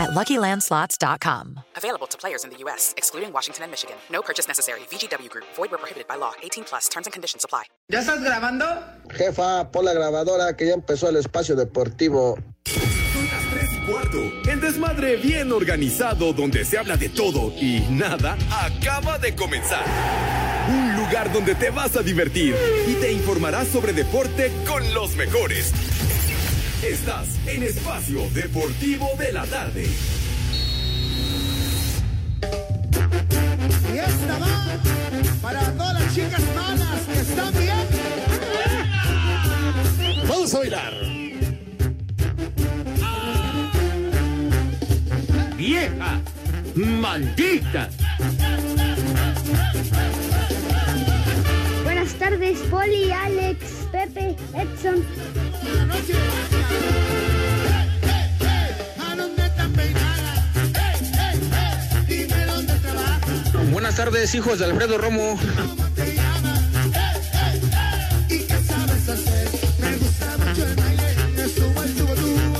at LuckyLandSlots.com. Available to players in the U.S., excluding Washington and Michigan. No purchase necessary. VGW Group. Void where prohibited by law. 18 plus. Terms and conditions apply. ¿Ya estás grabando? Jefa, pon la grabadora que ya empezó el espacio deportivo. Son las 3 y cuarto. El desmadre bien organizado donde se habla de todo y nada acaba de comenzar. Un lugar donde te vas a divertir y te informarás sobre deporte con los mejores. Estás en Espacio Deportivo de la Tarde. Y esta va para todas las chicas malas que están bien. Vamos a bailar. vieja, maldita. Buenas tardes, Poli, Alex, Pepe, Edson. Buenas tardes, hijos de Alfredo Romo.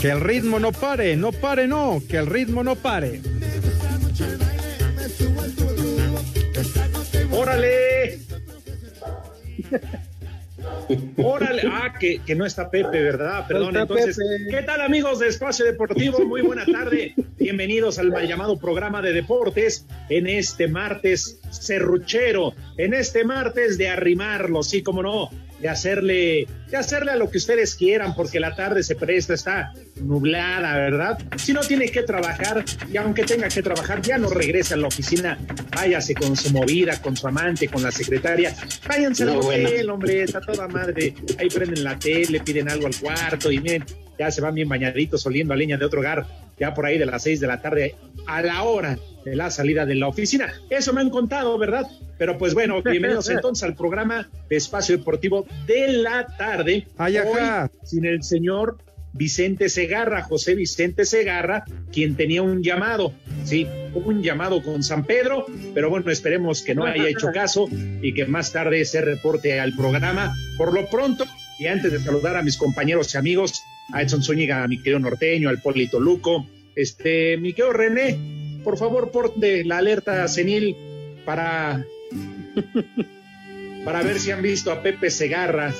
Que el ritmo no pare, no pare, no, que el ritmo no pare. Me Órale, ah, que, que no está Pepe, ¿verdad? Perdón, entonces, Pepe. ¿qué tal amigos de Espacio Deportivo? Muy buena tarde, bienvenidos al mal llamado programa de deportes en este martes serruchero, en este martes de arrimarlo, sí, como no, de hacerle, de hacerle a lo que ustedes quieran, porque la tarde se presta, está nublada, ¿verdad? Si no tiene que trabajar, y aunque tenga que trabajar, ya no regresa a la oficina, váyase con su movida, con su amante, con la secretaria, váyanse al No, bueno. hotel, hombre, está toda madre, ahí prenden la tele, piden algo al cuarto, y miren, ya se van bien bañaditos, oliendo a leña de otro hogar, ya por ahí de las seis de la tarde, a la hora de la salida de la oficina. Eso me han contado, ¿verdad? Pero pues bueno, bienvenidos entonces al programa de Espacio Deportivo de la tarde. Hoy, Ay, ajá. sin el señor Vicente Segarra, José Vicente Segarra, quien tenía un llamado, sí, un llamado con San Pedro, pero bueno, esperemos que no haya hecho caso y que más tarde se reporte al programa. Por lo pronto, y antes de saludar a mis compañeros y amigos, a Edson Zúñiga, a mi querido norteño, al Polito Luco, este, mi querido René, por favor, porte la alerta senil para, para ver si han visto a Pepe Segarra.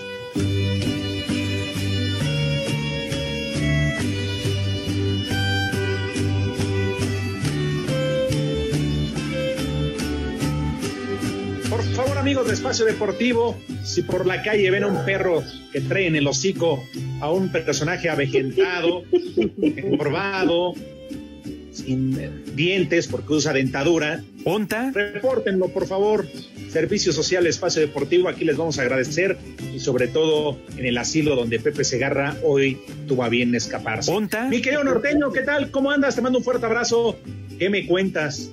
Espacio Deportivo, si por la calle ven a un perro que trae en el hocico a un personaje avejentado, encorvado, sin dientes porque usa dentadura, ¿Onta? repórtenlo, por favor. Servicio Social Espacio Deportivo, aquí les vamos a agradecer y sobre todo en el asilo donde Pepe Segarra hoy tuvo a bien escaparse. ¿Onta? Mi querido norteño, ¿qué tal? ¿Cómo andas? Te mando un fuerte abrazo. ¿Qué me cuentas?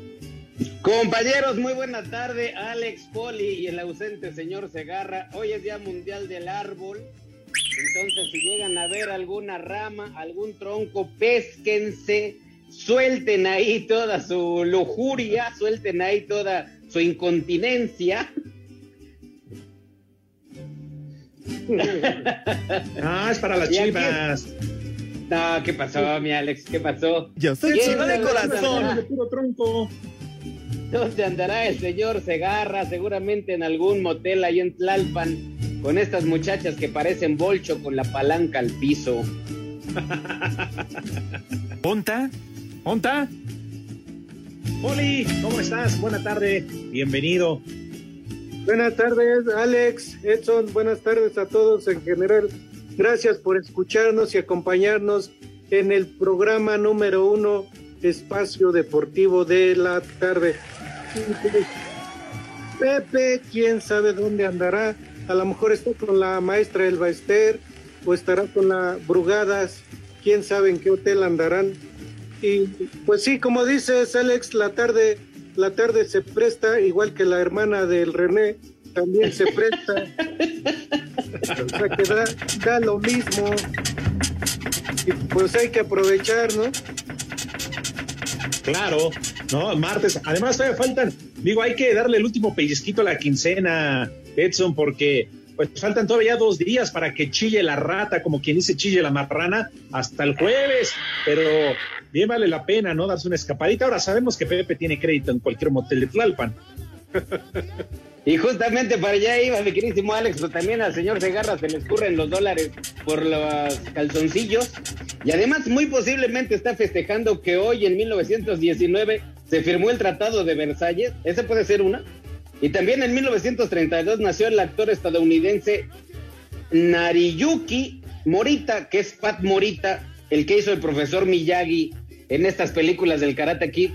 Compañeros, muy buena tarde. Alex Poli y el ausente señor Segarra. Hoy es Día Mundial del Árbol. Entonces, si llegan a ver alguna rama, algún tronco, pésquense, suelten ahí toda su lujuria, suelten ahí toda su incontinencia. Ah, es para las chivas. No, ¿qué pasó, mi Alex? ¿Qué pasó? Yo soy chiva de corazón. De puro tronco. ¿Dónde andará el señor Segarra? Seguramente en algún motel ahí en Tlalpan, con estas muchachas que parecen bolcho con la palanca al piso. ¿Onta? ¿Onta? Oli, ¿cómo estás? Buena tarde. Bienvenido. Buenas tardes, Alex, Edson, buenas tardes a todos en general. Gracias por escucharnos y acompañarnos en el programa número uno, Espacio Deportivo de la Tarde. Pepe, quién sabe dónde andará. A lo mejor está con la maestra Elba Ester o estará con la Brugadas. Quién sabe en qué hotel andarán. Y pues sí, como dices, Alex, la tarde, la tarde se presta, igual que la hermana del René, también se presta. O sea que da, da lo mismo. Y pues hay que aprovechar, ¿no? Claro, ¿no? Martes. Además, todavía faltan, digo, hay que darle el último pellizquito a la quincena, Edson, porque pues faltan todavía dos días para que chille la rata, como quien dice chille la marrana, hasta el jueves. Pero bien vale la pena, ¿no? Darse una escapadita. Ahora sabemos que Pepe tiene crédito en cualquier motel de Tlalpan. Y justamente para allá iba mi queridísimo Alex, pero también al señor Segarra se le escurren los dólares por los calzoncillos. Y además, muy posiblemente está festejando que hoy, en 1919, se firmó el Tratado de Versalles. Esa puede ser una. Y también en 1932 nació el actor estadounidense Nariyuki Morita, que es Pat Morita, el que hizo el profesor Miyagi en estas películas del Karate Kid.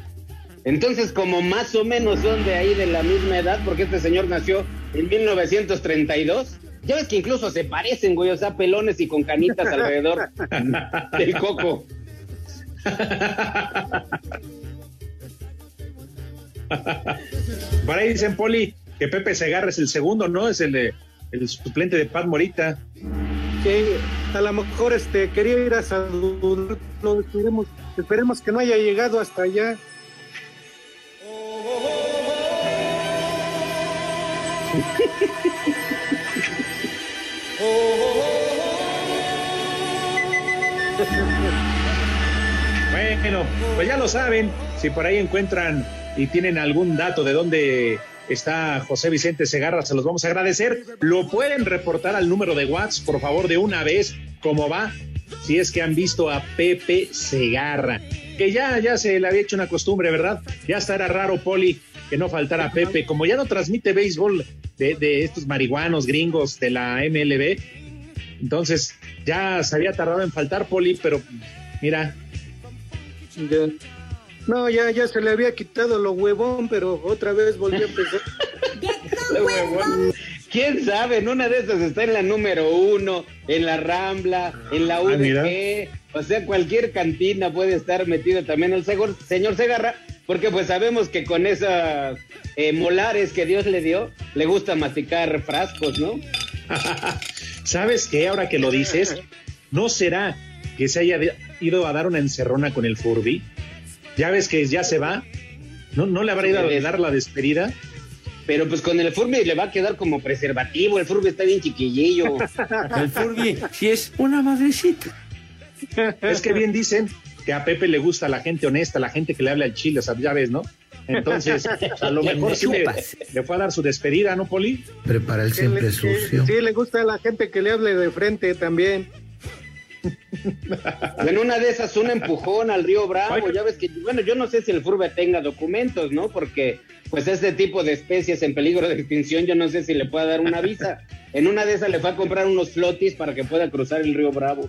Entonces, como más o menos son de ahí de la misma edad, porque este señor nació en 1932. Ya ves que incluso se parecen, güey, o sea, pelones y con canitas alrededor del coco. Por ahí dicen, Poli, que Pepe Segarra es el segundo, ¿no? Es el, de, el suplente de Pat Morita. Que a lo mejor este quería ir a salud, lo esperemos, esperemos que no haya llegado hasta allá. Bueno, pues ya lo saben, si por ahí encuentran y tienen algún dato de dónde está José Vicente Segarra, se los vamos a agradecer. Lo pueden reportar al número de WhatsApp, por favor, de una vez, cómo va, si es que han visto a Pepe Segarra, que ya, ya se le había hecho una costumbre, ¿verdad? Ya hasta era raro, Poli, que no faltara Pepe, como ya no transmite béisbol de, de estos marihuanos gringos de la MLB, entonces ya se había tardado en faltar, Poli, pero mira, Ya. No, ya, ya se le había quitado lo huevón, pero otra vez volvió a empezar. ¿Quién sabe? En una de esas está en la número uno, en la Rambla, en la mira. UDG. o sea, cualquier cantina puede estar metido también el señor Segarra, porque pues sabemos que con esas eh, molares que Dios le dio, le gusta masticar frascos, ¿no? ¿Sabes qué? Ahora que lo dices, ¿no será que se haya ido a dar una encerrona con el Furby? Ya ves que ya se va. ¿No, no le habrá ido a dar la despedida? Pero pues con el Furby le va a quedar como preservativo, el Furby está bien chiquillillo. El Furby, si es una madrecita. Es que bien dicen que a Pepe le gusta la gente honesta, la gente que le habla al chile, o sea, ya ves, ¿no? Entonces, a lo mejor sí le, fue a dar su despedida, ¿no, Poli? Prepara el le- siempre que- sucio. Sí, le gusta a la gente que le hable de frente también. En una de esas, un empujón al río Bravo. Ya ves que, bueno, yo no sé si el Furbe tenga documentos, ¿no? Porque, pues, este tipo de especies en peligro de extinción, yo no sé si le pueda dar una visa. En una de esas le fue a comprar unos flotis para que pueda cruzar el río Bravo.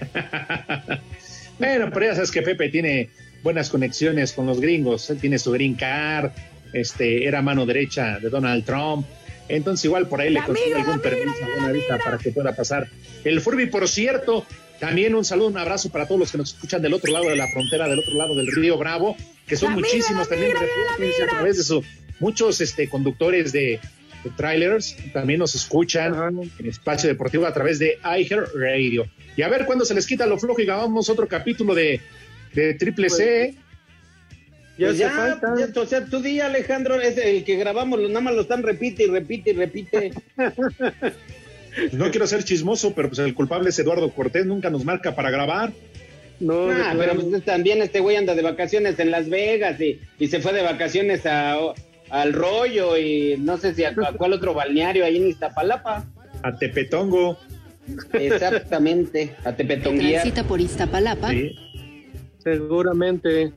Bueno, pero ya sabes que Pepe tiene buenas conexiones con los gringos. Él tiene su green card, este, era mano derecha de Donald Trump. Entonces, igual por ahí le consigue algún permiso, alguna visa para que pueda pasar. El Furby, por cierto, también un saludo, un abrazo para todos los que nos escuchan del otro lado de la frontera, del otro lado del río Bravo, que son muchísimos también. repórtense a través de su, muchos este, conductores de, de trailers también nos escuchan en Espacio Deportivo a través de iHeart Radio. Y a ver cuándo se les quita lo flojo y grabamos otro capítulo de, de Triple C. Ya Pues ya, falta. ya, o sea, tu día, Alejandro, es el que grabamos, nada más lo están repite y repite y repite. Pues no quiero ser chismoso, pero pues el culpable es Eduardo Cortés, nunca nos marca para grabar. No, Ah, pero pues, también este güey anda de vacaciones en Las Vegas y, y se fue de vacaciones a, al rollo y no sé si a, a cuál otro balneario ahí en Iztapalapa. A Tepetongo. Exactamente, a Tepetonguía. Transita por Iztapalapa. Sí. Seguramente.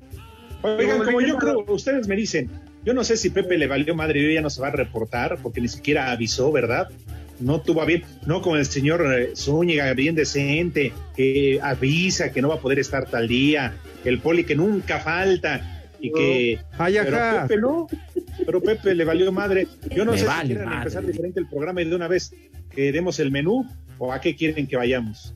Oigan, como yo creo, ustedes me dicen, yo no sé si Pepe le valió madre y hoy ya no se va a reportar porque ni siquiera avisó, ¿verdad? No tuvo a bien, no como el señor eh, Zúñiga, bien decente, que avisa que no va a poder estar tal día, el poli que nunca falta y que... Ay, pero. Pepe no, pero Pepe le valió madre. Yo no Me sé vale si quieren madre. empezar diferente el programa y de una vez que demos el menú o a qué quieren que vayamos.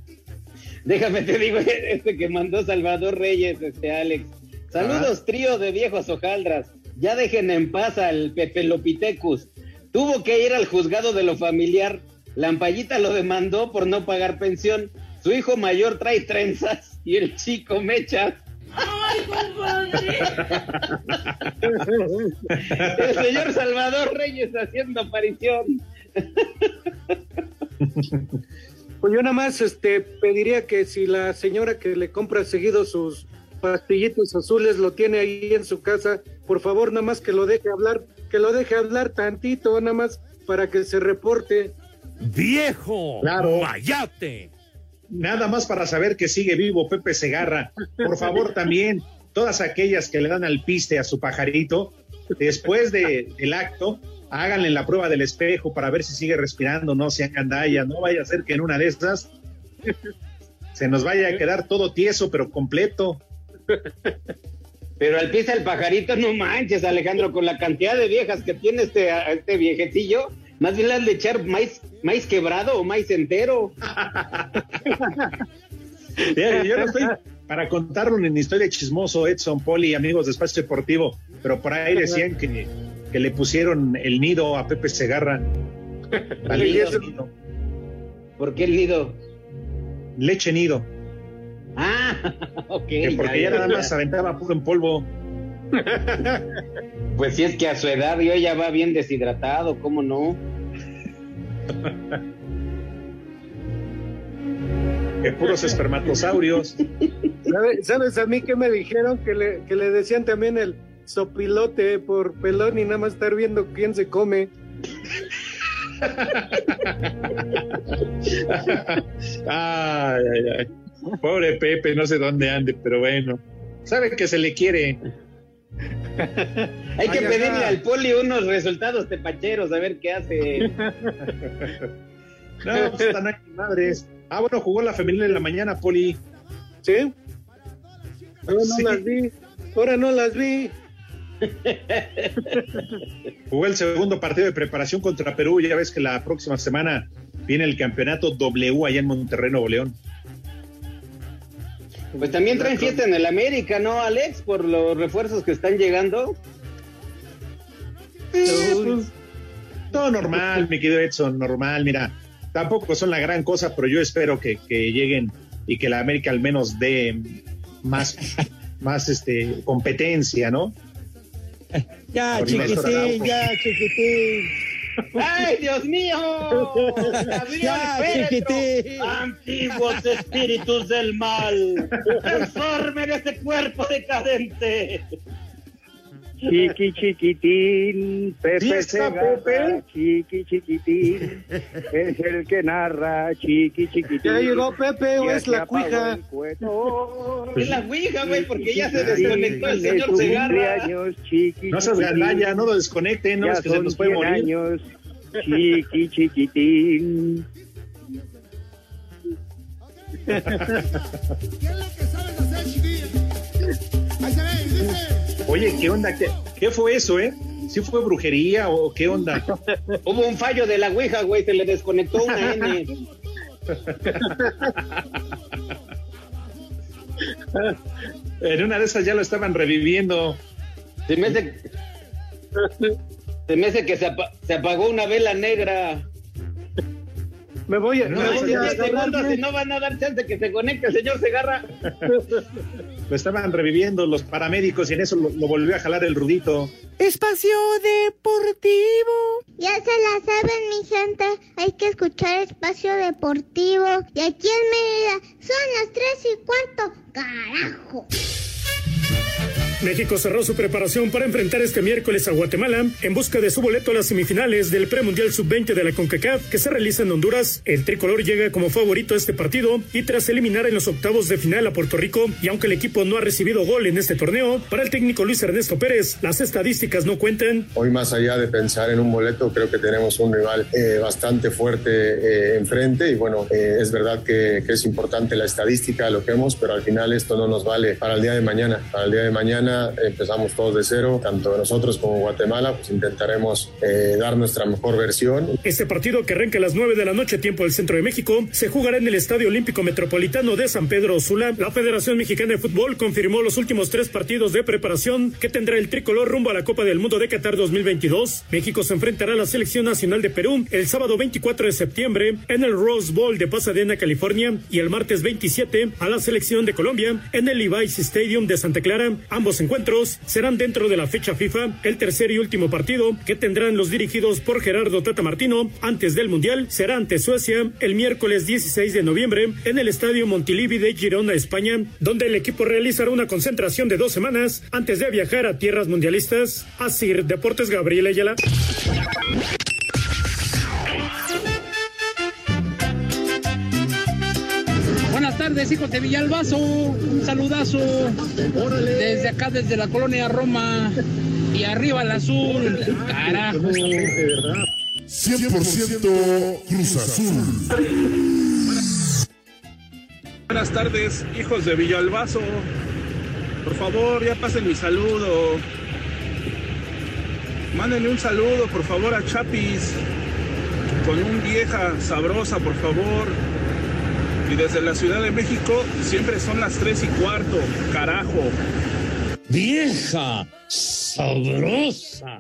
Déjame te digo, este que mandó Salvador Reyes, este Alex. Saludos, trío de viejos hojaldras. Ya dejen en paz al Pepe Lopitecus. tuvo que ir al juzgado de lo familiar. Lampallita lo demandó por no pagar pensión. Su hijo mayor trae trenzas y el chico mechas. ¡Ay, compadre! El señor Salvador Reyes haciendo aparición. Pues yo nada más este, pediría que si la señora que le compra seguido sus pastillitos azules lo tiene ahí en su casa, por favor nada más que lo deje hablar, que lo deje hablar tantito, nada más para que se reporte. ¡Viejo! Claro. ¡Mayate! Nada más para saber que sigue vivo Pepe Segarra. Por favor, también, todas aquellas que le dan al piste a su pajarito, después de, del acto, háganle la prueba del espejo para ver si sigue respirando, no sean gandallas, no vaya a ser que en una de esas se nos vaya a quedar todo tieso, pero completo. Pero al pisa el pajarito, no manches, Alejandro, con la cantidad de viejas que tiene este, este viejecillo, más bien le han de echar maíz, maíz quebrado o maíz entero. Ya, Yo no estoy para contarlo en historia chismoso, Edson, Poli, amigos de Espacio Deportivo, pero por ahí decían que, que le pusieron el nido a Pepe Segarra. ¿Por qué el nido? Leche nido. Ah, ok. Que porque ya nada más aventaba puro en polvo. Pues si es que a su edad yo ya va bien deshidratado, ¿cómo no? Que puros espermatosaurios. ¿Sabe- ¿Sabes a mí que me dijeron? Que le, que le decían también el sopilote por pelón y nada más estar viendo quién se come. Ay, ay, ay. Pobre Pepe, no sé dónde ande, pero bueno. Sabe que se le quiere. Hay que Ay, pedirle al poli unos resultados tepacheros, a ver qué hace. No, pues están aquí madres. Ah, bueno, jugó la femenil en la mañana, Poli. ¿Sí? Ahora no Sí. las vi. Ahora no las vi. Jugó el segundo partido de preparación contra Perú. Ya ves que la próxima semana viene el campeonato W allá en Monterrey, Nuevo León. Pues también traen fiesta en el América, ¿no, Alex? Por los refuerzos que están llegando. Eh, pues, todo normal, mi querido Edson, normal. Mira, tampoco son la gran cosa, pero yo espero que, que lleguen y que la América al menos dé más, más este, competencia, ¿no? Ya, chiquitín, ya, chiquitín. ¡Ay, Dios mío! Ya, Féretro. Antiguos espíritus del mal, transformen ese cuerpo decadente. Chiqui chiquitín, Pepe ¿Fiesta, Segarra, Pepe? chiqui chiquitín, es el que narra, chiqui chiquitín. ¿Ya llegó Pepe o es la cuija? Es la ouija, güey, porque ya se Chiquitín, desconectó el señor Segarra. No seas chiquitín. gandalla, no lo desconecten, no es que se nos puede 100 morir. años, chiqui chiquitín. ¿Qué es lo que sabes hacer, chiquilla? Oye, ¿qué onda? ¿Qué, qué fue eso, eh? ¿Sí fue brujería o qué onda? Hubo un fallo de la ouija, güey, se le desconectó una N. En una de esas ya lo estaban reviviendo. Se me hace, se, me hace que se, apa- se apagó una vela negra. Me voy a, No, me No, voy a 10 segundos y no van a dar chance que se conecte el señor Segarra. Lo estaban reviviendo los paramédicos y en eso lo, lo volvió a jalar el rudito. Espacio Deportivo. Ya se la saben, mi gente. Hay que escuchar Espacio Deportivo. Y aquí en Mérida son las tres y cuarto. ¡Carajo! México cerró su preparación para enfrentar este miércoles a Guatemala en busca de su boleto a las semifinales del premundial sub-20 de la CONCACAF que se realiza en Honduras. El tricolor llega como favorito a este partido y tras eliminar en los octavos de final a Puerto Rico y aunque el equipo no ha recibido gol en este torneo, para el técnico Luis Ernesto Pérez las estadísticas no cuentan. Hoy más allá de pensar en un boleto, creo que tenemos un rival eh, bastante fuerte eh, enfrente y bueno, eh, es verdad que, que es importante la estadística, lo que hemos, pero al final esto no nos vale para el día de mañana. Para el día de mañana empezamos todos de cero, tanto nosotros como Guatemala, pues intentaremos eh, dar nuestra mejor versión. Este partido que arranca a las 9 de la noche tiempo del centro de México se jugará en el Estadio Olímpico Metropolitano de San Pedro Sula. La Federación Mexicana de Fútbol confirmó los últimos tres partidos de preparación que tendrá el tricolor rumbo a la Copa del Mundo de Qatar 2022. México se enfrentará a la Selección Nacional de Perú el sábado 24 de septiembre en el Rose Bowl de Pasadena, California, y el martes 27 a la Selección de Colombia en el Levi's Stadium de Santa Clara. Ambos encuentros serán dentro de la fecha FIFA, el tercer y último partido que tendrán los dirigidos por Gerardo Tata Martino antes del Mundial será ante Suecia el miércoles 16 de noviembre en el Estadio Montilivi de Girona, España, donde el equipo realizará una concentración de dos semanas antes de viajar a tierras mundialistas. Asir Deportes Gabriel Ayala. Tardes, hijos de Villalbazo. Un saludazo desde acá, desde la colonia Roma. Y arriba el azul. Carajo. 100% Cruz Azul. Buenas tardes, hijos de Villalbazo. Por favor, ya pasen mi saludo. Mándenle un saludo, por favor, a Chapis. Con un vieja sabrosa, por favor. Y desde la Ciudad de México siempre son las tres y cuarto. Carajo. Vieja sabrosa.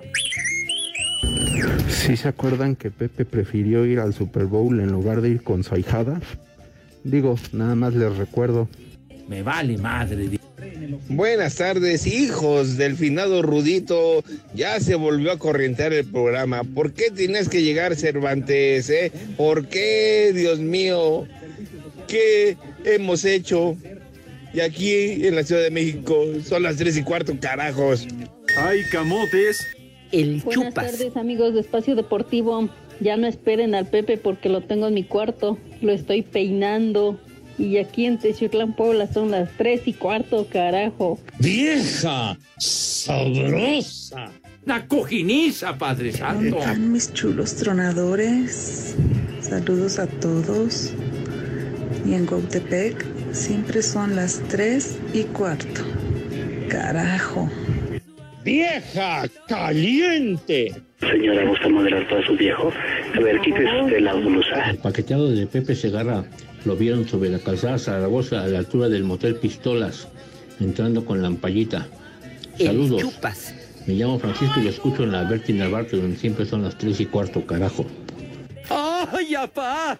¿Sí se acuerdan que Pepe prefirió ir al Super Bowl en lugar de ir con su ahijada? Digo, nada más les recuerdo. Me vale madre. Buenas tardes, hijos del finado Rudito. Ya se volvió a corrientear el programa. ¿Por qué tienes que llegar Cervantes? Eh? ¿Por qué, Dios mío? ¿Qué hemos hecho? Y aquí en la Ciudad de México son las tres y cuarto, carajos. ¡Ay, camotes! El Buenas tardes, amigos de Espacio Deportivo. Ya no esperen al Pepe porque lo tengo en mi cuarto. Lo estoy peinando. Y aquí en Techiutlán, Puebla, son las tres y cuarto, carajo. Vieja sabrosa. Una cojiniza, Padre ¿Dónde Santo. están mis chulos tronadores? Saludos a todos. Y en Gautepec siempre son las tres y cuarto. Carajo. Vieja caliente. Señora, ¿gusta moderar para su viejo? A ver, quítese usted la blusa. El paqueteado de Pepe Segarra lo vieron sobre la calzada Zaragoza a la altura del motel Pistolas, entrando con lampallita. Saludos. Me llamo Francisco y lo escucho en la Berti Narvarte, donde siempre son las tres y cuarto, carajo. ¡Ay, apá!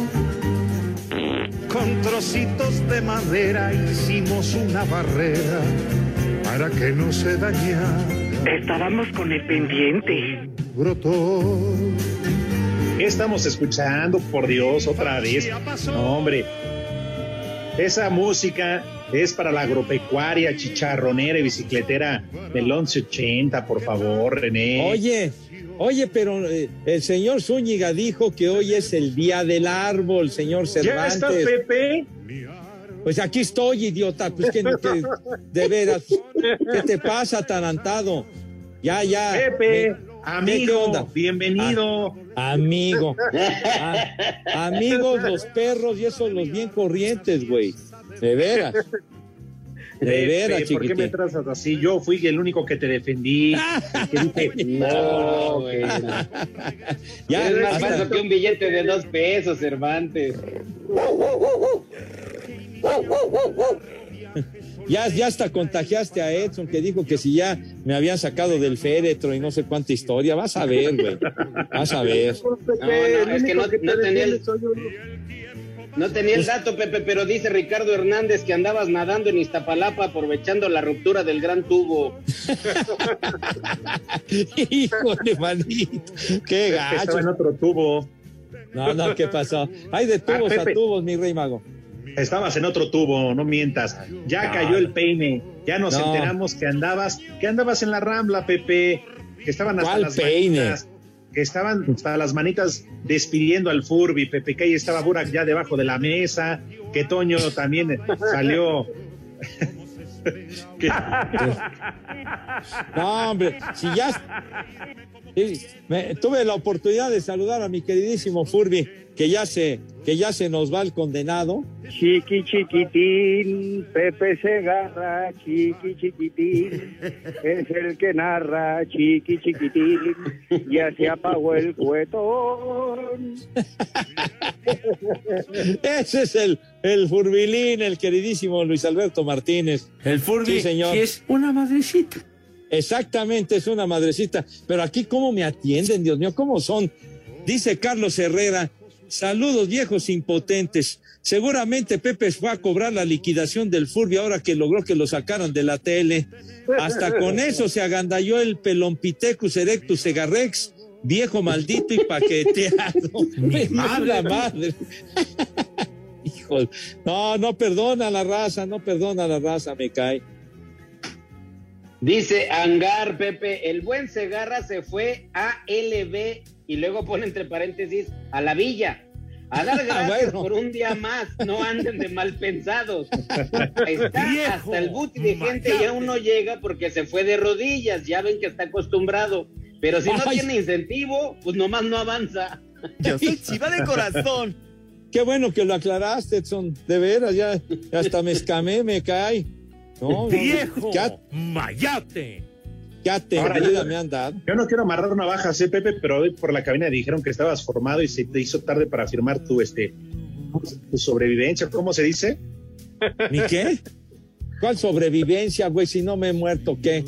Con trocitos de madera hicimos una barrera para que no se dañara. Estábamos con el pendiente. Brotó. ¿Qué estamos escuchando? Por Dios, otra vez. No, hombre. Esa música es para la agropecuaria, chicharronera y bicicletera del 1180, por favor, René. Oye, oye, pero eh, el señor Zúñiga dijo que hoy es el día del árbol, señor ¿Ya Cervantes. está Pepe? Pues aquí estoy, idiota. Pues que, que- de veras, ¿qué te pasa, atarantado? Ya, ya. Pepe, Me- ¿qué- amigo, qué bienvenido. Ah, amigo. Ah, amigos los perros y esos los bien corrientes, güey. De veras. De Pepe, veras, ¿Por qué me tratas así? Yo fui el único que te defendí. que dije, no, güey. Ya, es más falso que un billete de dos pesos, Cervantes. Ya, ya hasta contagiaste a Edson que dijo que si ya me habían sacado del féretro y no sé cuánta historia. Vas a ver, güey. Vas a ver. No, no, es que no, no tenía el, no tenía el dato, Pepe, pero dice Ricardo Hernández que andabas nadando en Iztapalapa aprovechando la ruptura del gran tubo. Híjole, manito. Qué gacho. Estaba en otro tubo. No, no, ¿qué pasó? Hay de tubos Ah, a Pepe. tubos, mi rey mago. Estabas en otro tubo, no mientas. Ya No. cayó el peine. Ya nos No. enteramos que andabas, que andabas en la rambla, Pepe, que estaban hasta ¿Cuál las peine? manitas, que estaban hasta las manitas despidiendo al Furby, Pepe, que ahí estaba Burak ya debajo de la mesa, que Toño también salió. Que- No, hombre, si ya. Sí, me- tuve la oportunidad de saludar a mi queridísimo Furby, que ya se, que ya se nos va el condenado. Chiqui chiquitín, Pepe Segarra, chiqui chiquitín, es el que narra, chiqui chiquitín, ya se apagó el cuetón. Ese es el, el Furbilín, el queridísimo Luis Alberto Martínez. El Furby, Sí, señor. que es una madrecita. Exactamente, es una madrecita. Pero aquí, ¿cómo me atienden, Dios mío? ¿Cómo son? Dice Carlos Herrera, saludos viejos impotentes. Seguramente Pepe fue a cobrar la liquidación del Furby ahora que logró que lo sacaran de la tele. Hasta con eso se agandalló el Pelompithecus erectus segarrex, viejo maldito y paqueteado. Me madre. madre. Hijo, no, no perdona la raza, no perdona la raza, me cae. Dice Angar, Pepe, el buen Segarra se fue a LB y luego pone entre paréntesis a la villa. A dar gracias Bueno. por un día más, no anden de mal pensados. Está Viejo, hasta el buti de gente y mayate. aún no llega porque se fue de rodillas, ya ven que está acostumbrado. Pero si no Ay. tiene incentivo, pues nomás no avanza. Yo soy chiva de corazón. Qué bueno que lo aclaraste, Edson. De veras, ya, ya hasta me escamé, me cae. No, Viejo, Ya, mayate. ya te Ahora, vida me han dado. Yo no quiero amarrar navajas, ¿eh, Pepe? Pero hoy por la cabina dijeron que estabas formado y se te hizo tarde para firmar tu, este, tu sobrevivencia. ¿Cómo se dice? ¿Ni qué? ¿Cuál sobrevivencia, güey? Si no me he muerto, ¿qué?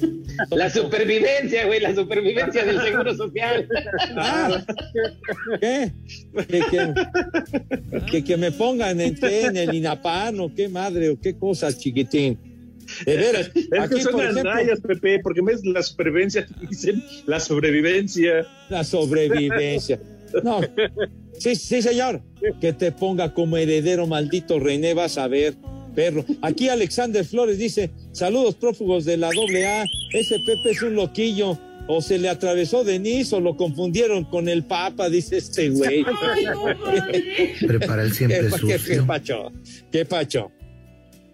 La supervivencia, güey, la supervivencia del Seguro Social. Ah, ¿Qué? ¿Que, que, que- que me pongan en, en el INAPAN o qué madre o qué cosas, chiquitín. De veras, Es que aquí, son las ejemplo, rayas, Pepe, porque en vez de la supervivencia dicen la sobrevivencia. la sobrevivencia. No, sí, sí, señor. Que te ponga como heredero, maldito René, vas a ver, perro. Aquí Alexander Flores dice: Saludos prófugos de la AA. Ese Pepe es un loquillo. O se le atravesó Denis o lo confundieron con el Papa, dice este güey. Prepara el siempre ¿Qué, qué, qué sucio. pacho? ¿Qué pacho?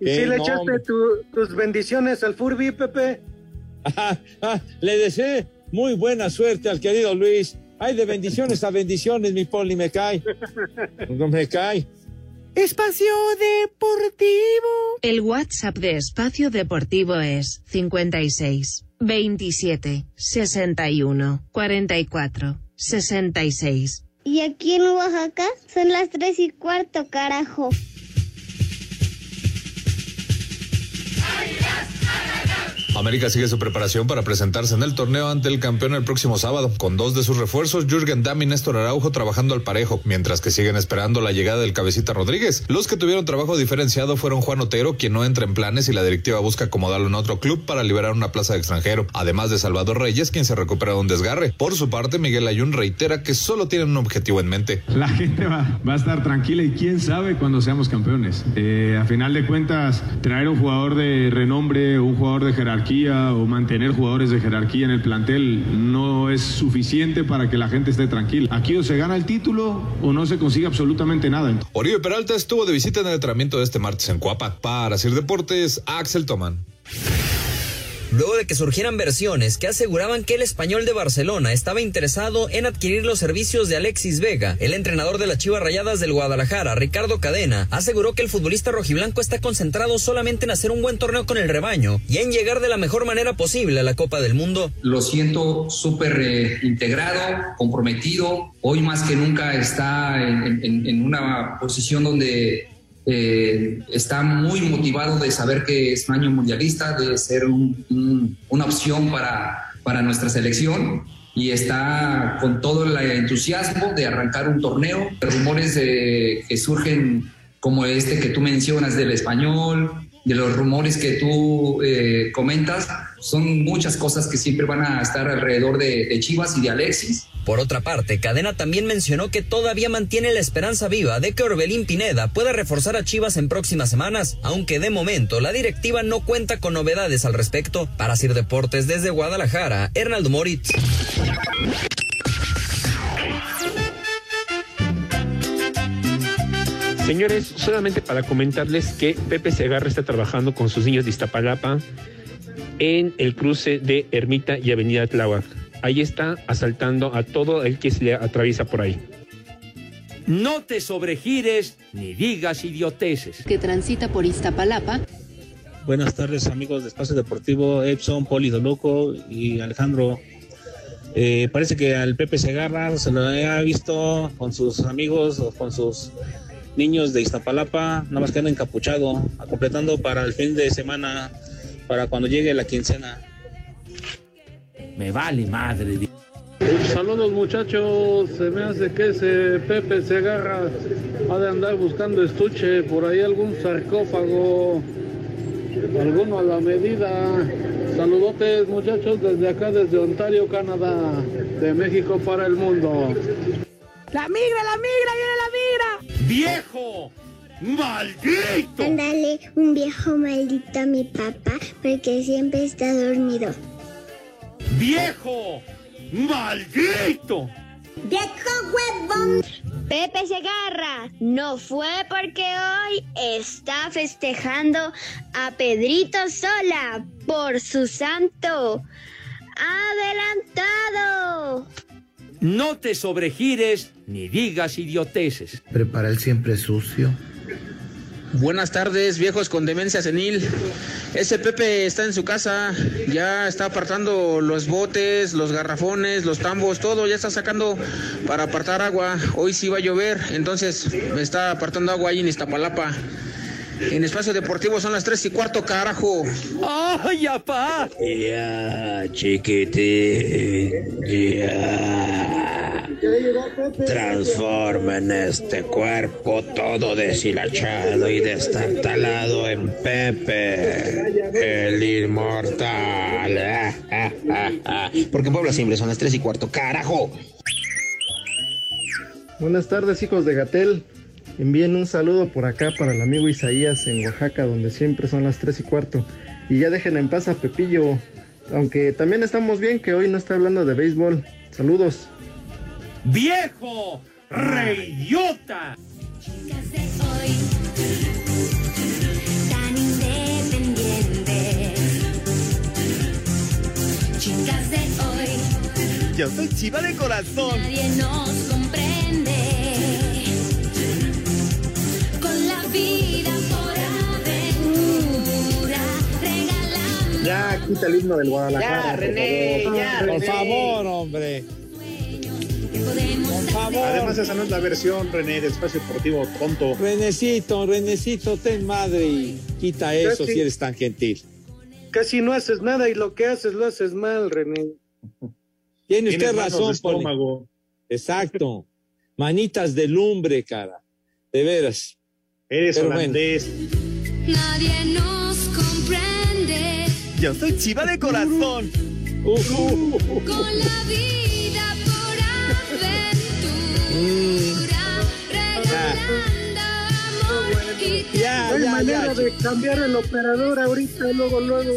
¿Y si le No, echaste tu- tus bendiciones al Furby, Pepe? Ah, ah, le deseé muy buena suerte al querido Luis. Ay, de bendiciones a bendiciones, mi poli, me cae. No me cae. Espacio Deportivo. El WhatsApp de Espacio Deportivo es 56 27 61 44 66. Y aquí en Oaxaca son las tres y cuarto, carajo. América sigue su preparación para presentarse en el torneo ante el campeón el próximo sábado, con dos de sus refuerzos, Jürgen Damm y Néstor Araujo trabajando al parejo, mientras que siguen esperando la llegada del cabecita Rodríguez. Los que tuvieron trabajo diferenciado fueron Juan Otero, quien no entra en planes y la directiva busca acomodarlo en otro club para liberar una plaza de extranjero, además de Salvador Reyes, quien se recupera de un desgarre. Por su parte, Miguel Ayun reitera que solo tienen un objetivo en mente. La gente va, a estar tranquila y quién sabe cuando seamos campeones. Eh, a final de cuentas, traer un jugador de renombre, un jugador de jerarquía o mantener jugadores de jerarquía en el plantel no es suficiente para que la gente esté tranquila. Aquí o se gana el título o no se consigue absolutamente nada. Oribe Peralta estuvo de visita en el entrenamiento de este martes en Cuapa. Para Sir Deportes, Axel Toman. Luego de que surgieran versiones que aseguraban que el español de Barcelona estaba interesado en adquirir los servicios de Alexis Vega, el entrenador de las Chivas Rayadas del Guadalajara, Ricardo Cadena, aseguró que el futbolista rojiblanco está concentrado solamente en hacer un buen torneo con el rebaño y en llegar de la mejor manera posible a la Copa del Mundo. Lo siento súper eh, integrado, comprometido. Hoy más que nunca está en, una posición donde eh, está muy motivado de saber que es un año mundialista, de ser un- un- una opción para, para nuestra selección y está con todo el entusiasmo de arrancar un torneo. Rumores que surgen como este que tú mencionas del español, de los rumores que tú eh, comentas, son muchas cosas que siempre van a estar alrededor de, de Chivas y de Alexis. Por otra parte, Cadena también mencionó que todavía mantiene la esperanza viva de que Orbelín Pineda pueda reforzar a Chivas en próximas semanas, aunque de momento la directiva no cuenta con novedades al respecto. Para Sir Deportes desde Guadalajara, Hernaldo Moritz. Señores, solamente para comentarles que Pepe Segarra está trabajando con sus niños de Iztapalapa en el cruce de Ermita y Avenida Tláhuac. Ahí está asaltando a todo el que se le atraviesa por ahí. No te sobregires ni digas idioteces. que transita por Iztapalapa. Buenas tardes amigos de Espacio Deportivo, Epson, Poli Doloco y Alejandro. Eh, parece que al Pepe Segarra se lo ha visto con sus amigos o con sus niños de Iztapalapa, nada más que anda encapuchado, completando para el fin de semana, para cuando llegue la quincena. Me vale madre. Saludos muchachos, se me hace que ese Pepe Segarra ha de andar buscando estuche, por ahí algún sarcófago, alguno a la medida. Saludotes muchachos desde acá, desde Ontario, Canadá, de México para el mundo. La migra, la migra, viene la migra. ¡Viejo! ¡Maldito! Mándale un viejo maldito a mi papá porque siempre está dormido. ¡Viejo! ¡Maldito! ¡Viejo huevón! Pepe Segarra no fue porque hoy está festejando a Pedrito Sola por su santo. ¡Adelantado! No te sobregires ni digas idioteces. Prepara el siempre sucio. Buenas tardes, viejos con demencia senil. Ese Pepe está en su casa, ya está apartando los botes, los garrafones, los tambos, todo, ya está sacando para apartar agua. Hoy sí va a llover, entonces me está apartando agua ahí en Iztapalapa. En espacio deportivo son las tres y cuarto, carajo. ¡Ay, apá! Ya, chiquitín, ya. Transformen este cuerpo todo deshilachado y destartalado en Pepe, el inmortal. Ah, ah, ah, ah. Porque en Puebla siempre son las tres y cuarto, carajo. Buenas tardes, hijos de Gatel. Envíen un saludo por acá para el amigo Isaías en Oaxaca, donde siempre son las 3 y cuarto. Y ya dejen en paz a Pepillo, aunque también estamos bien que hoy no está hablando de béisbol. Saludos. ¡Viejo! ¡Reyota! tan independiente. Chicas de hoy, Yo soy chiva de corazón. nadie nos comprende. Ya quita el himno del Guadalajara. Ya, por René, favor. ya, Por René. favor, hombre. Por favor. Además, esa no es la versión, René, de Espacio Deportivo tonto. Renecito, Renecito, ten madre y quita eso Casi. si eres tan gentil. Casi no haces nada y lo que haces lo haces mal, René. Tiene Tienes usted razón, Poli. Exacto. Manitas de lumbre, cara. De veras. Eres Pero bueno. holandés. Nadie nos comprende. Yo soy chiva de corazón. Uh, uh, uh, Con la vida por aventura, regalando amor y Ya, hay ya, manera ya. de cambiar el operador ahorita, luego, luego.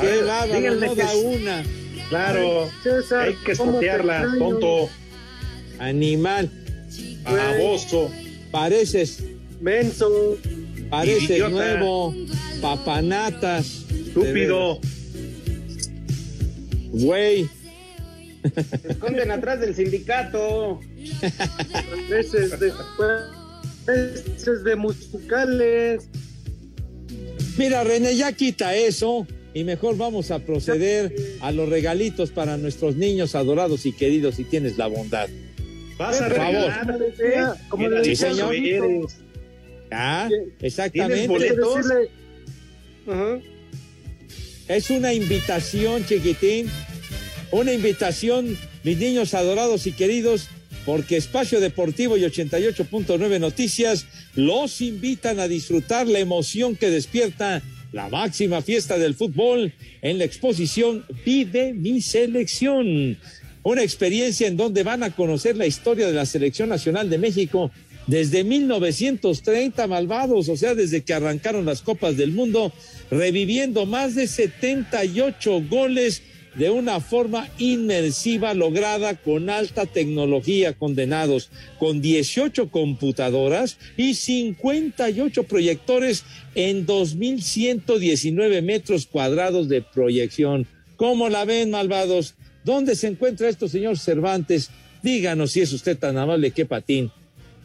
Qué bárbaro, díganle no que una. Claro, César, hay que ¿cómo te espotearla, extraño? tonto, Animal. baboso. Pareces, Menso. pareces Idiota. nuevo. Papanatas. Estúpido. Güey. Se esconden atrás del sindicato. Veces de, veces de musicales. Mira, René, ya quita eso. Y mejor vamos a proceder a los regalitos para nuestros niños adorados y queridos si tienes la bondad. Vas a Por favor. regalar. Como Qué le Sí, decía señor. Rodito, eres. Ah, ¿Tienes exactamente. boletos? decirle- Ajá. Es una invitación, chiquitín. Una invitación, mis niños adorados y queridos, porque Espacio Deportivo y 88.9 Noticias los invitan a disfrutar la emoción que despierta la máxima fiesta del fútbol en la exposición Vive mi selección. Una experiencia en donde van a conocer la historia de la Selección Nacional de México desde 1930, malvados, o sea, desde que arrancaron las Copas del Mundo, reviviendo más de 78 goles de una forma inmersiva lograda con alta tecnología, condenados, con 18 computadoras y 58 proyectores en 2.119 metros cuadrados de proyección. ¿Cómo la ven, malvados? ¿Dónde se encuentra esto, señor Cervantes? Díganos si es usted tan amable que patín.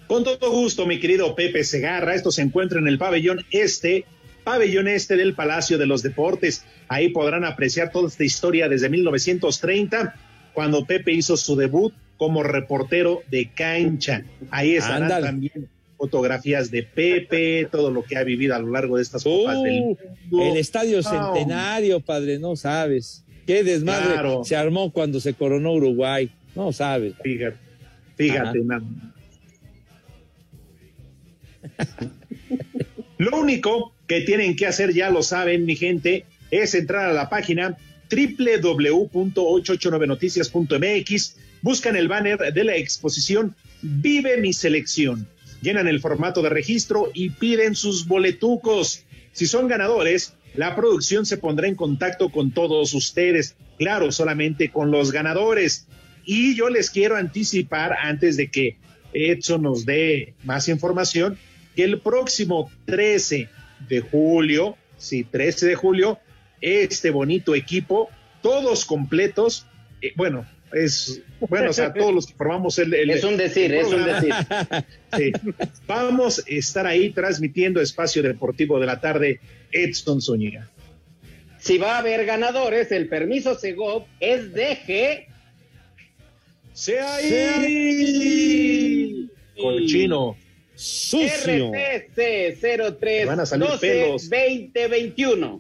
Con todo gusto, mi querido Pepe Segarra, esto se encuentra en el pabellón este, pabellón este del Palacio de los Deportes. Ahí podrán apreciar toda esta historia desde 1930, cuando Pepe hizo su debut como reportero de cancha. Ahí estarán también fotografías de Pepe, todo lo que ha vivido a lo largo de estas copas del Uh, mundo. el estadio centenario, padre, no sabes. Qué desmadre Claro. se armó cuando se coronó Uruguay. No sabes. Fíjate, fíjate, nada. Lo único que tienen que hacer, ya lo saben, mi gente, es entrar a la página www.889noticias.mx, buscan el banner de la exposición Vive mi selección, llenan el formato de registro y piden sus boletucos. Si son ganadores, la producción se pondrá en contacto con todos ustedes, claro, solamente con los ganadores. Y yo les quiero anticipar, antes de que Edson nos dé más información, que el próximo 13 de julio, sí, 13 de julio, este bonito equipo, todos completos, eh, bueno, es, bueno, o sea, todos los que formamos el... el- Es un decir, es un programa, Sí. Vamos a estar ahí transmitiendo Espacio Deportivo de la Tarde, Edson Zúñiga. Si va a haber ganadores, el permiso Segov es DG. ¡Sea ahí! Colchino. Sucio. RTC 03 Van a salir 12 pelos. 2021.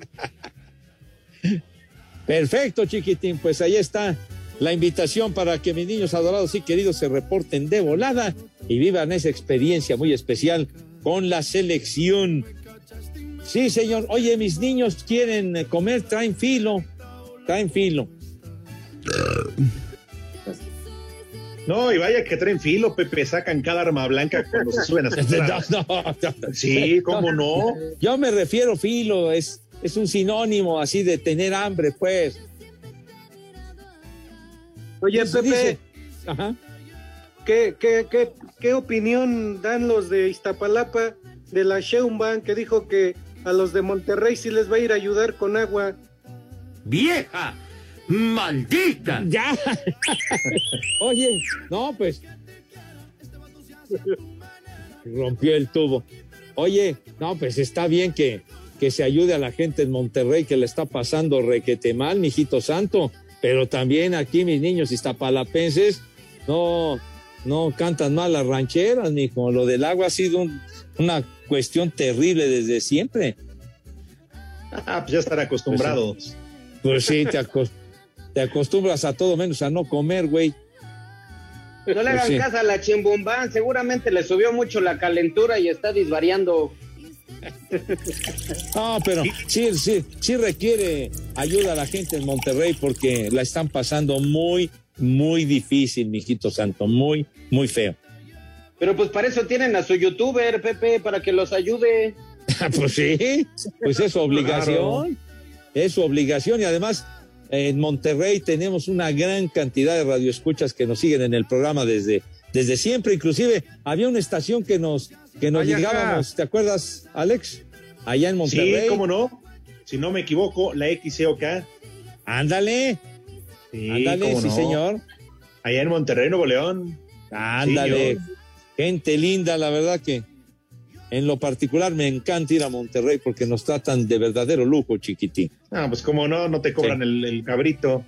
Perfecto, chiquitín. Pues ahí está la invitación para que mis niños adorados y queridos se reporten de volada y vivan esa experiencia muy especial con la selección. Sí, señor. Oye, mis niños quieren comer, traen filo. Traen filo. No, y vaya que traen filo, Pepe, sacan cada arma blanca cuando se suben a sus gradas. No, no, no. Sí, ¿cómo no? Yo me refiero filo, es, es un sinónimo así de tener hambre, pues. Oye, Dice- Pepe, dice- Ajá. ¿qué, qué, qué, qué opinión dan los de Iztapalapa de la Sheinbaum que dijo que a los de Monterrey sí les va a ir a ayudar con agua? ¡Vieja! ¡Maldita! Ya. Oye, no, pues. Rompió el tubo. Oye, no, pues está bien que, que se ayude a la gente en Monterrey que le está pasando requete mal, mijito santo. Pero también aquí mis niños iztapalapenses no, no cantan mal las rancheras, mijo. Lo del agua ha sido un- una cuestión terrible desde siempre. Ah, pues ya están acostumbrados. Pues sí, te, acos- te acostumbras a todo menos a no comer, güey. No le hagan Pues sí. caso a la chimbumbán, seguramente le subió mucho la calentura y está disvariando. No, pero sí, sí, sí requiere ayuda a la gente en Monterrey porque la están pasando muy, muy difícil, mijito santo, muy, muy feo. Pero pues para eso tienen a su youtuber, Pepe, para que los ayude. pues sí, pues es su obligación, es su obligación y además en Monterrey tenemos una gran cantidad de radioescuchas que nos siguen en el programa desde, desde siempre, inclusive había una estación que nos, que nos Ay, ajá. ligábamos, ¿te acuerdas, Alex? Allá en Monterrey. Sí, cómo no. Si no me equivoco, la XCOK. Ándale. Sí, Ándale, sí, no. señor. Allá en Monterrey, Nuevo León. Ándale. Sí, Gente linda, la verdad que en lo particular me encanta ir a Monterrey porque nos tratan de verdadero lujo, chiquitín. Ah, pues cómo no, no te cobran el, el cabrito.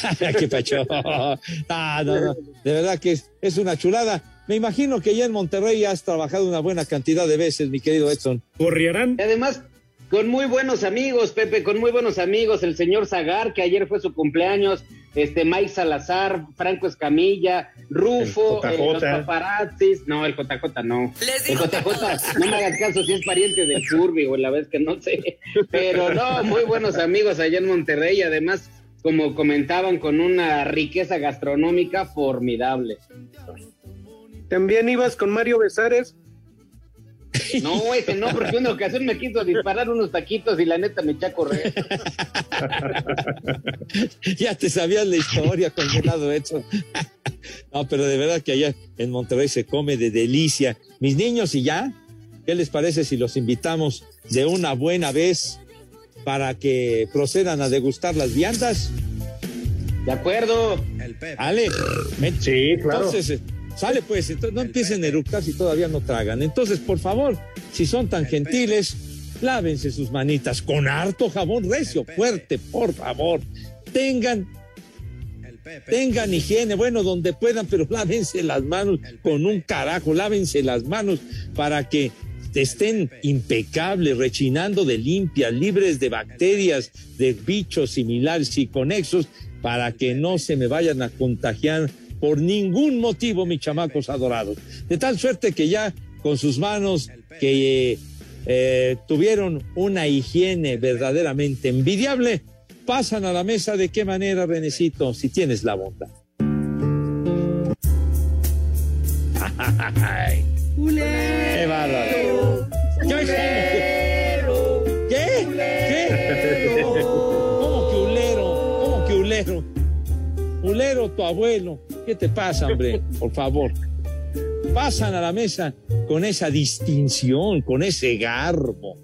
Qué pacho. Ah, no, no. De verdad que es, es una chulada. Me imagino que ya en Monterrey has trabajado una buena cantidad de veces, mi querido Edson. ¿Corrierán? Y además, con muy buenos amigos, Pepe, con muy buenos amigos, el señor Zagar, que ayer fue su cumpleaños, este Mike Salazar, Franco Escamilla, Rufo, El eh, los paparazzis, no, el JJ no. Les El digo JJ, no me hagas caso si es pariente del Furby o la vez que no sé. Pero no, muy buenos amigos allá en Monterrey, y además, como comentaban, con una riqueza gastronómica formidable. También ibas con Mario Besares. No, ese no, porque una ocasión me quiso disparar unos taquitos y la neta me eché a correr. ya te sabías la historia, condenado Edson. no, pero de verdad que allá en Monterrey se come de delicia. Mis niños, ¿y ya? ¿Qué les parece si los invitamos de una buena vez para que procedan a degustar las viandas? De acuerdo. Ale, Sí, claro. entonces, eh, sale pues, entonces no empiecen a eructar si todavía no tragan. Entonces, por favor, si son tan gentiles, lávense sus manitas con harto jabón recio, fuerte, por favor. Tengan Tengan higiene, bueno, donde puedan, pero lávense las manos con un carajo, lávense las manos para que estén impecables, rechinando de limpias, libres de bacterias, de bichos similares y conexos, para que no se me vayan a contagiar por ningún motivo, mis chamacos adorados. De tal suerte que ya con sus manos que eh, tuvieron una higiene verdaderamente envidiable, pasan a la mesa de qué manera, Renecito, si tienes la bondad. Ay, ¡Qué bárbaro! ¿Qué? ¿Qué? ¿Qué? ¿Cómo que ulero? ¿Cómo que ulero? Ulero, tu abuelo. ¿Qué te pasa, hombre? Por favor. Pasan a la mesa con esa distinción, con ese garbo,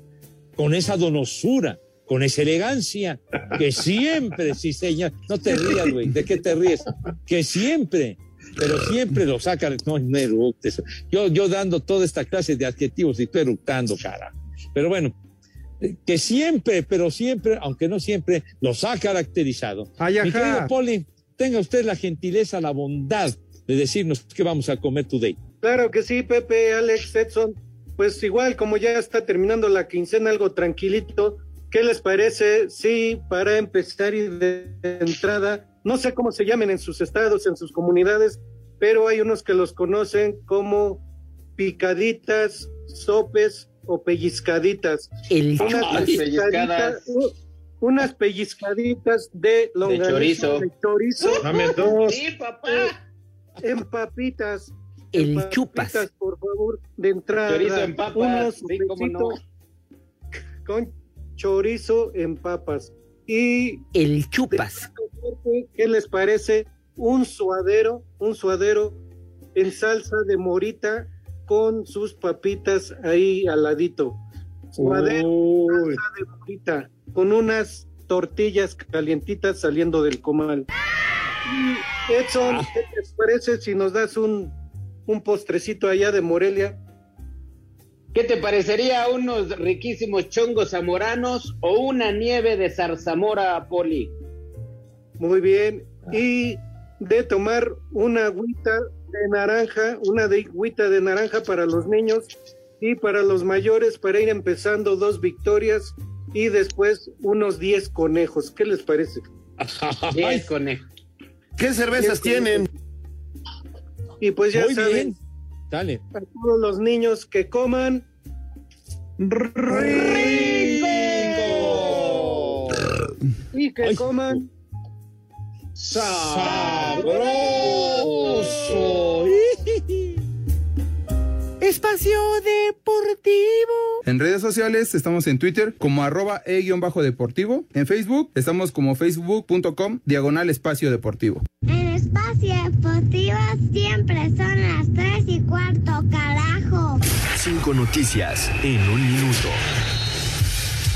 con esa donosura, con esa elegancia, que siempre, sí, señor. No te rías, güey. ¿De qué te ríes? Que siempre, pero siempre lo sacan. No, no eructes. Yo, yo dando toda esta clase de adjetivos y tú eructando, cara. Pero bueno, que siempre, pero siempre, aunque no siempre, los ha caracterizado. Ay, Mi querido Poli, tenga usted la gentileza, la bondad de decirnos qué vamos a comer today. Claro que sí, Pepe, Alex, Edson. Pues igual, como ya está terminando la quincena, algo tranquilito. ¿Qué les parece si para empezar y de entrada, no sé cómo se llamen en sus estados, en sus comunidades, pero hay unos que los conocen como picaditas, sopes o pellizcaditas. El unas chupas. pellizcaditas, unas pellizcaditas de longaniza, chorizo. de chorizo. Dame dos. Sí, papá. En papitas. El en chupas. por favor, de entrada. Chorizo en papas, Unos sí, no. Con chorizo en papas. Y El chupas. ¿qué les parece? Un suadero, un suadero en salsa de morita con sus papitas ahí al ladito. Suadero, Uy. salsa de morita, con unas tortillas calientitas saliendo del comal. Y, Edson, ¿qué les parece si nos das un, un postrecito allá de Morelia? ¿Qué te parecería unos riquísimos chongos zamoranos o una nieve de zarzamora, Poli? Muy bien. Y de tomar una agüita de naranja, una de agüita de naranja para los niños y para los mayores para ir empezando dos victorias y después unos 10 conejos. ¿Qué les parece? Diez conejos. ¿Qué cervezas Diez tienen? Y pues ya Muy saben, bien. Dale. a todos los niños que coman ¡Rico! y que Ay. coman ¡Sabroso! Espacio Deportivo. En redes sociales estamos en Twitter como arroba e-deportivo. En Facebook estamos como facebook.com diagonal espacio deportivo. En Espacio Deportivo siempre son las tres y cuarto, carajo. Cinco noticias en un minuto.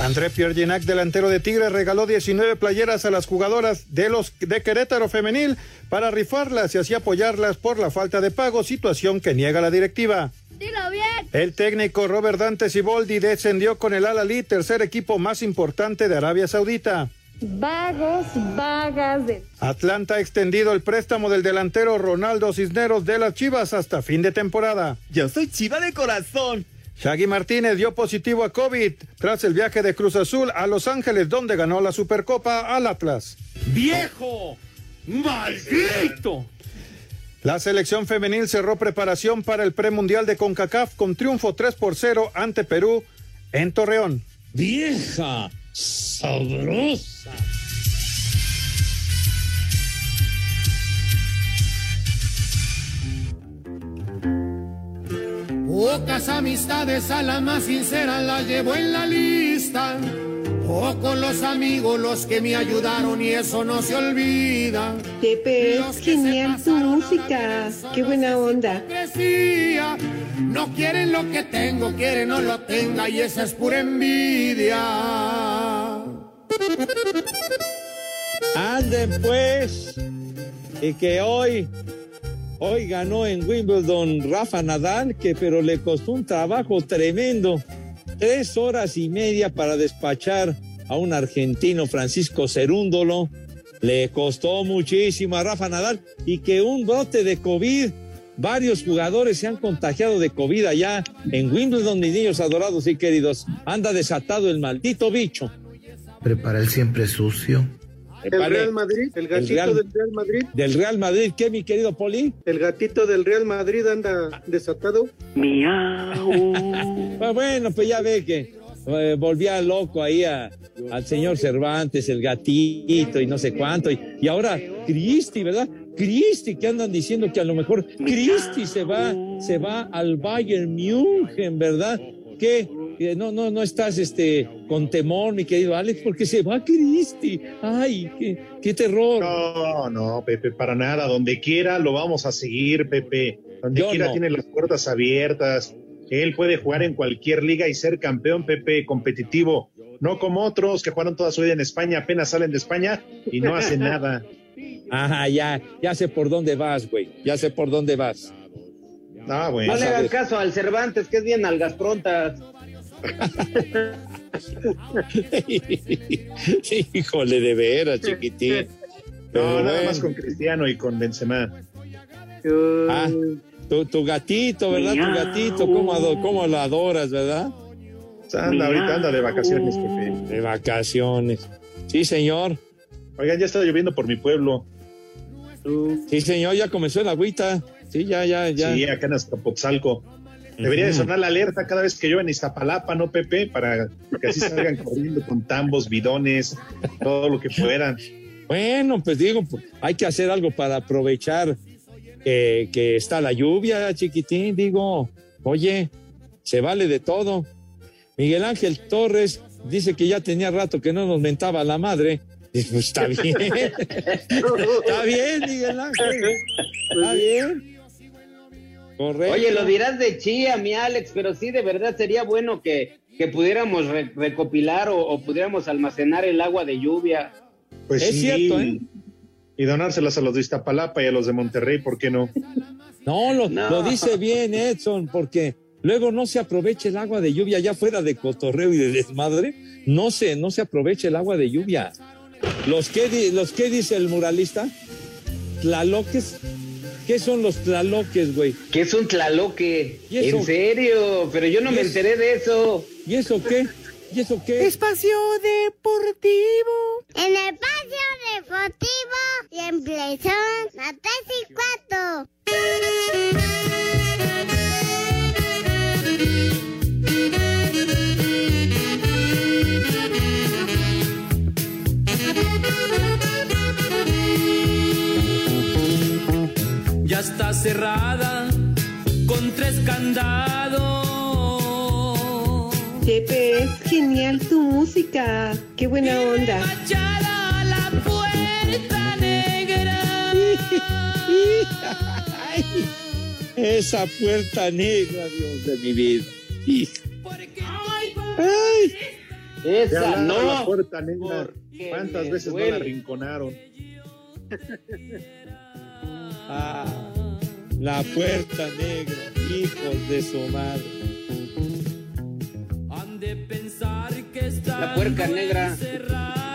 André Pierre Ginac, delantero de Tigres, regaló 19 playeras a las jugadoras de los de Querétaro Femenil para rifarlas y así apoyarlas por la falta de pago, situación que niega la directiva. Dilo bien. El técnico Robert Dante Siboldi descendió con el Al-Ali, tercer equipo más importante de Arabia Saudita. Vagos, vagas de... Atlanta ha extendido el préstamo del delantero Ronaldo Cisneros de las Chivas hasta fin de temporada. Yo soy chiva de corazón. Shaggy Martínez dio positivo a COVID tras el viaje de Cruz Azul a Los Ángeles, donde ganó la Supercopa al Atlas. ¡Viejo! ¡Maldito! La selección femenil cerró preparación para el premundial de CONCACAF con triunfo 3 por 0 ante Perú en Torreón. Vieja, sabrosa. Pocas amistades a la más sincera la llevo en la lista. O con los amigos los que me ayudaron y eso no se olvida. Pepe, es genial tu música. Qué buena onda. No quieren lo que tengo, quieren no lo tenga y esa es pura envidia. Anden pues. Y que hoy, hoy ganó en Wimbledon Rafa Nadal, que pero le costó un trabajo tremendo. Tres horas y media para despachar a un argentino, Francisco Cerúndolo. Le costó muchísimo a Rafa Nadal y que un brote de COVID. Varios jugadores se han contagiado de COVID allá en Wimbledon, mis niños adorados y queridos. Anda desatado el maldito bicho. Prepara el siempre sucio. El Real Madrid, el gatito Real- del Real Madrid. Del Real Madrid, ¿qué, mi querido Poli? El gatito del Real Madrid anda desatado. Ah, bueno, pues ya ve que eh, volvía loco ahí a- al señor Cervantes, el gatito y no sé cuánto. Y, y ahora Cristi, ¿verdad? Cristi, que andan diciendo que a lo mejor Cristi se va, se va al Bayern München, ¿verdad? ¿Qué? No, no, no estás este, con temor, mi querido Alex, porque se va Cristi. Ay, qué, qué terror. No, no, Pepe, para nada. Donde quiera lo vamos a seguir, Pepe. Donde Yo quiera no. tiene las puertas abiertas. Él puede jugar en cualquier liga y ser campeón, Pepe, competitivo. No como otros que jugaron toda su vida en España, apenas salen de España y no hacen nada. Ajá, ya, ya sé por dónde vas, güey. Ya sé por dónde vas. Ah, bueno. No le hagan caso al Cervantes, que es bien algas prontas. Híjole, de veras, chiquitín. No, Pero nada bueno. más con Cristiano y con Benzema. Ah, tu, tu gatito, ¿verdad? Tu gatito, ¿cómo, lo adoras, verdad? Anda, ahorita anda de vacaciones, Pepe. De vacaciones. Sí, señor. Oigan, ya está lloviendo por mi pueblo. Sí, señor, ya comenzó el agüita. Sí, ya, ya, ya. Sí, acá en Azcapotzalco. Debería de sonar la alerta cada vez que llueve en Iztapalapa, ¿no, Pepe? Para que así salgan corriendo con tambos, bidones, todo lo que puedan. Bueno, pues digo, pues, hay que hacer algo para aprovechar que, que está la lluvia, chiquitín. Digo, oye, se vale de todo. Miguel Ángel Torres dice que ya tenía rato que no nos mentaba la madre. Pues está bien. está bien, Miguel Ángel. Está bien. Correcto. Oye, lo dirás de chía, mi Alex, pero sí, de verdad sería bueno que, que pudiéramos re- recopilar o, o pudiéramos almacenar el agua de lluvia. Pues Es sí, cierto, ¿eh? Y donárselas a los de Iztapalapa y a los de Monterrey, ¿por qué no? No, lo, No. lo dice bien Edson, porque luego no se aprovecha el agua de lluvia ya fuera de cotorreo y de desmadre, no se, no se aprovecha el agua de lluvia. Los que, di- los que dice el muralista, tlaloques, ¿qué son los tlaloques, güey? Que es un tlaloque. ¿Y eso? En serio, pero yo no ¿Y me enteré de eso. ¿Y eso qué? ¿Y eso qué? Espacio Deportivo. En el espacio deportivo siempre son las tres y cuatro. Ya está cerrada con tres candados. Pepe, es genial tu música. Qué buena onda. Machada la puerta negra. Ay, esa puerta negra, Dios de mi vida. Ay, Esa, a la no. puerta negra. ¿Cuántas veces no la rinconaron? ah, la puerta negra, hijos de su madre. Han de pensar que está La puerca negra.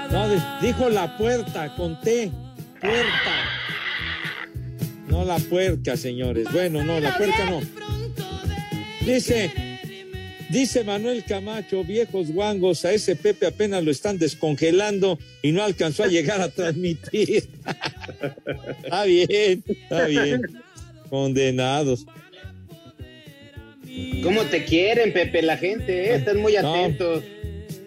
No, di- dijo la puerta con T. Puerta. No la puerca, señores. Bueno, no, la puerca no. Dice, Dice Manuel Camacho, viejos guangos, a ese Pepe apenas lo están descongelando y no alcanzó a llegar a transmitir. está bien, está bien. Condenados. ¿Cómo te quieren, Pepe, la gente? eh? Están muy No. atentos.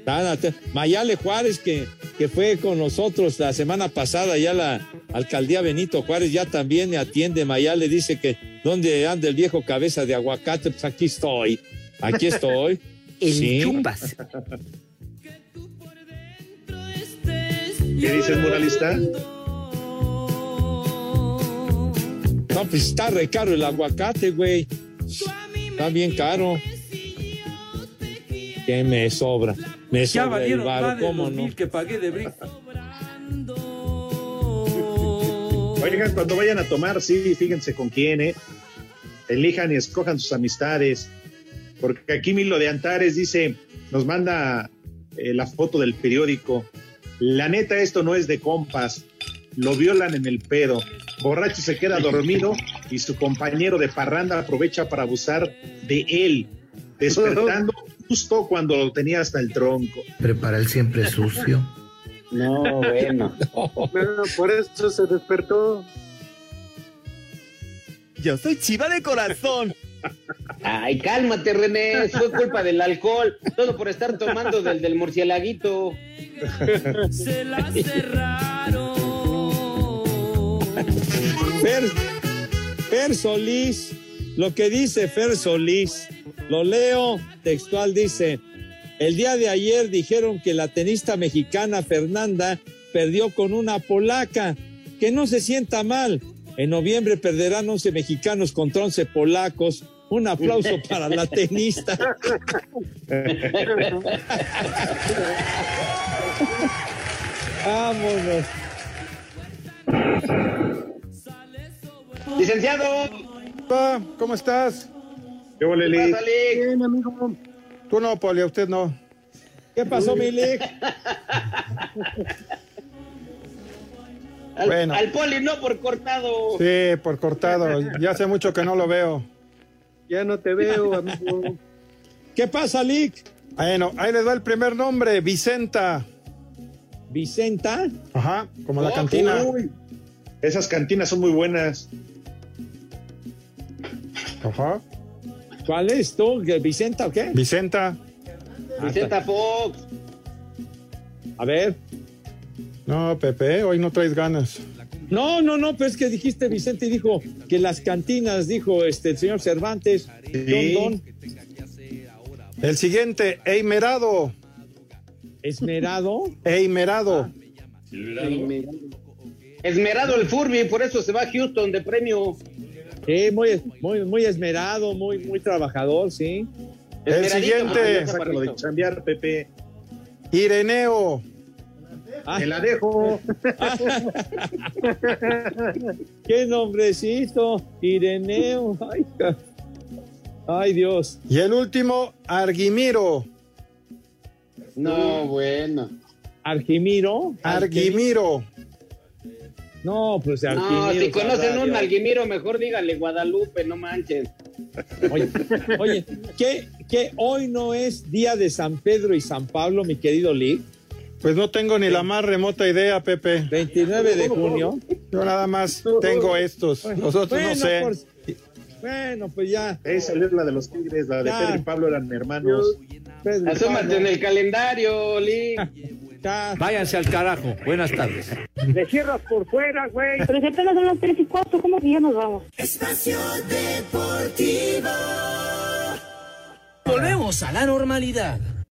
Nada, te- Mayale Juárez, que, que fue con nosotros la semana pasada, ya la alcaldía Benito Juárez ya también me atiende. Mayale dice que ¿dónde anda el viejo cabeza de aguacate? Pues aquí estoy, aquí estoy. El Sí. chupas. ¿Qué dices, muralista? No, pues está re caro el aguacate, güey. Está bien caro. Que me sobra. Me Ya sobra el valieron varo, más de ¿cómo los no? mil que pagué de brick. Oigan, cuando vayan a tomar, sí, fíjense con quién, ¿eh? Elijan y escojan sus amistades. Porque aquí Milo de Antares dice, nos manda eh, la foto del periódico. La neta, esto no es de compas. Lo violan en el pedo. Borracho se queda dormido y su compañero de parranda aprovecha para abusar de él, despertando justo cuando lo tenía hasta el tronco. Prepara el siempre sucio. No, bueno. Bueno, por eso se despertó. Yo soy chiva de corazón. Ay, cálmate, René. Fue culpa del alcohol. Todo por estar tomando del, del murcielaguito. Se la cerraron. Fer, Fer Solís, lo que dice Fer Solís, lo leo textual, dice, el día de ayer dijeron que la tenista mexicana Fernanda perdió con una polaca, que no se sienta mal. En noviembre perderán 11 mexicanos contra 11 polacos. Un aplauso para la tenista. Vámonos. Licenciado. ¿Cómo estás? ¿Qué pasa, Lick? Bien, amigo. Tú no, Poli, a usted no. ¿Qué pasó, Milik? Al, Bueno. al poli no por cortado. Sí, por cortado. Ya hace mucho que no lo veo. Ya no te veo, amigo. ¿Qué pasa, Lick? Bueno, ahí les va el primer nombre, Vicenta. ¿Vicenta? Ajá, como la cantina. Uy, esas cantinas son muy buenas. Ajá. ¿Cuál es tú? ¿Que ¿Vicenta o qué? Vicenta. Vicenta Fox. A ver. No, Pepe, hoy no traes ganas. No, no, no, pues es que dijiste Vicente y dijo que las cantinas, dijo este el señor Cervantes, Sí. Don Don, El siguiente, Eimerado. Esmerado. Eimerado. Esmerado el Furby, por eso se va a Houston de premio. Sí, muy, muy, muy esmerado, muy, muy trabajador, sí. El siguiente, Sácalo de chambear, Pepe. Ireneo. Ah, Te la dejo. qué nombrecito, Ireneo. Ay, Dios. Y el último, Arguimiro. No, bueno. Argimiro. Arguimiro. No, pues No, si conocen un alguimiro, mejor dígale Guadalupe, no manchen. Oye, oye ¿qué, qué hoy no es día de San Pedro y San Pablo, mi querido Lee? Pues no tengo ni la más remota idea, Pepe. 29 de junio. Yo nada más tengo estos. Los otros no Bueno, sé. por- bueno, pues ya. Esa es la de los tigres, la de Ya. Pedro y Pablo eran hermanos. Asómate en el calendario. Ya. Váyanse al carajo. Buenas tardes. Le cierras por fuera, güey. Pero si apenas son las 3 y 4, ¿cómo que ya nos vamos? Espacio Deportivo. Volvemos a la normalidad.